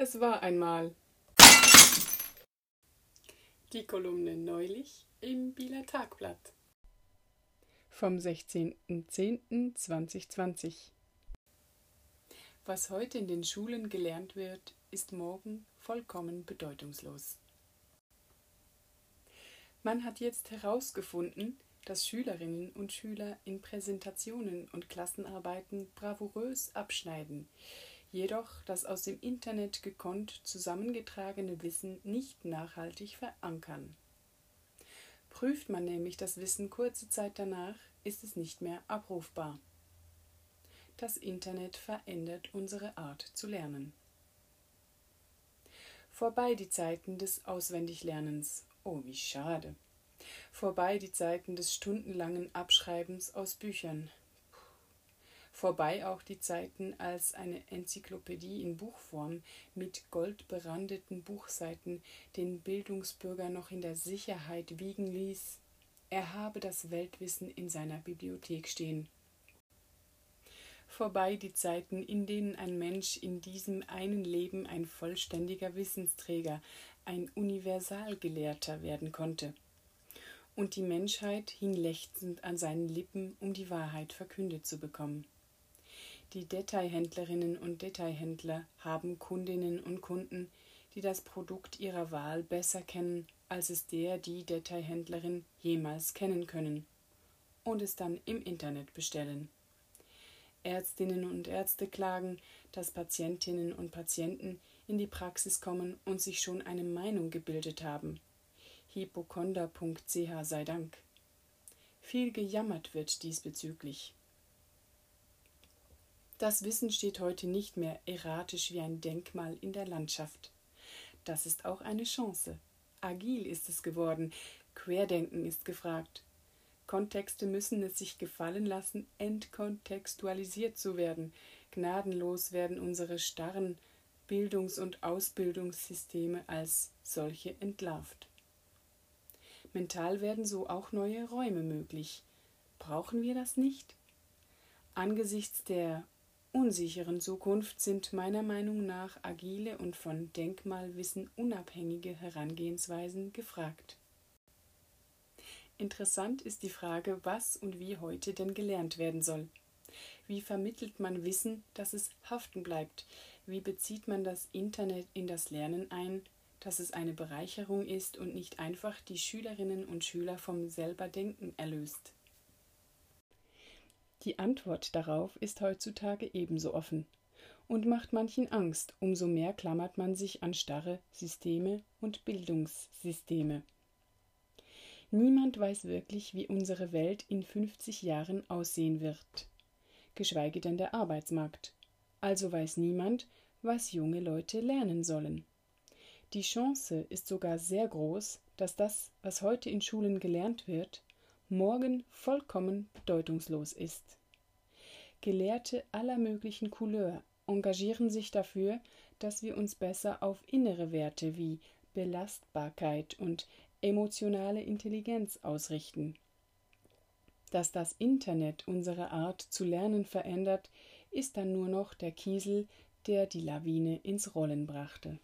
Es war einmal die Kolumne neulich im Bieler Tagblatt vom 16.10.2020. Was heute in den Schulen gelernt wird, ist morgen vollkommen bedeutungslos. Man hat jetzt herausgefunden, dass Schülerinnen und Schüler in Präsentationen und Klassenarbeiten bravourös abschneiden, jedoch das aus dem Internet gekonnt zusammengetragene Wissen nicht nachhaltig verankern. Prüft man nämlich das Wissen kurze Zeit danach, ist es nicht mehr abrufbar. Das Internet verändert unsere Art zu lernen. Vorbei die Zeiten des Auswendiglernens. Oh, wie schade. Vorbei die Zeiten des stundenlangen Abschreibens aus Büchern vorbei auch die Zeiten, als eine Enzyklopädie in Buchform mit goldberandeten Buchseiten den Bildungsbürger noch in der Sicherheit wiegen ließ, er habe das Weltwissen in seiner Bibliothek stehen. Vorbei die Zeiten, in denen ein Mensch in diesem einen Leben ein vollständiger Wissensträger, ein Universalgelehrter werden konnte. Und die Menschheit hing lechzend an seinen Lippen, um die Wahrheit verkündet zu bekommen. Die Detailhändlerinnen und Detailhändler haben Kundinnen und Kunden, die das Produkt ihrer Wahl besser kennen, als es der die Detailhändlerin jemals kennen können und es dann im Internet bestellen. Ärztinnen und Ärzte klagen, dass Patientinnen und Patienten in die Praxis kommen und sich schon eine Meinung gebildet haben. Hypochonder.ch sei Dank. Viel gejammert wird diesbezüglich. Das Wissen steht heute nicht mehr erratisch wie ein Denkmal in der Landschaft. Das ist auch eine Chance. Agil ist es geworden, Querdenken ist gefragt. Kontexte müssen es sich gefallen lassen, entkontextualisiert zu werden. Gnadenlos werden unsere starren Bildungs- und Ausbildungssysteme als solche entlarvt. Mental werden so auch neue Räume möglich. Brauchen wir das nicht? Angesichts der unsicheren Zukunft sind meiner Meinung nach agile und von Denkmalwissen unabhängige Herangehensweisen gefragt. Interessant ist die Frage, was und wie heute denn gelernt werden soll. Wie vermittelt man Wissen, dass es haften bleibt? Wie bezieht man das Internet in das Lernen ein, dass es eine Bereicherung ist und nicht einfach die Schülerinnen und Schüler vom Selberdenken erlöst? Die Antwort darauf ist heutzutage ebenso offen und macht manchen Angst, umso mehr klammert man sich an starre Systeme und Bildungssysteme. Niemand weiß wirklich, wie unsere Welt in 50 Jahren aussehen wird, geschweige denn der Arbeitsmarkt. Also weiß niemand, was junge Leute lernen sollen. Die Chance ist sogar sehr groß, dass das, was heute in Schulen gelernt wird, morgen vollkommen bedeutungslos ist. Gelehrte aller möglichen Couleur engagieren sich dafür, dass wir uns besser auf innere Werte wie Belastbarkeit und emotionale Intelligenz ausrichten. Dass das Internet unsere Art zu lernen verändert, ist dann nur noch der Kiesel, der die Lawine ins Rollen brachte.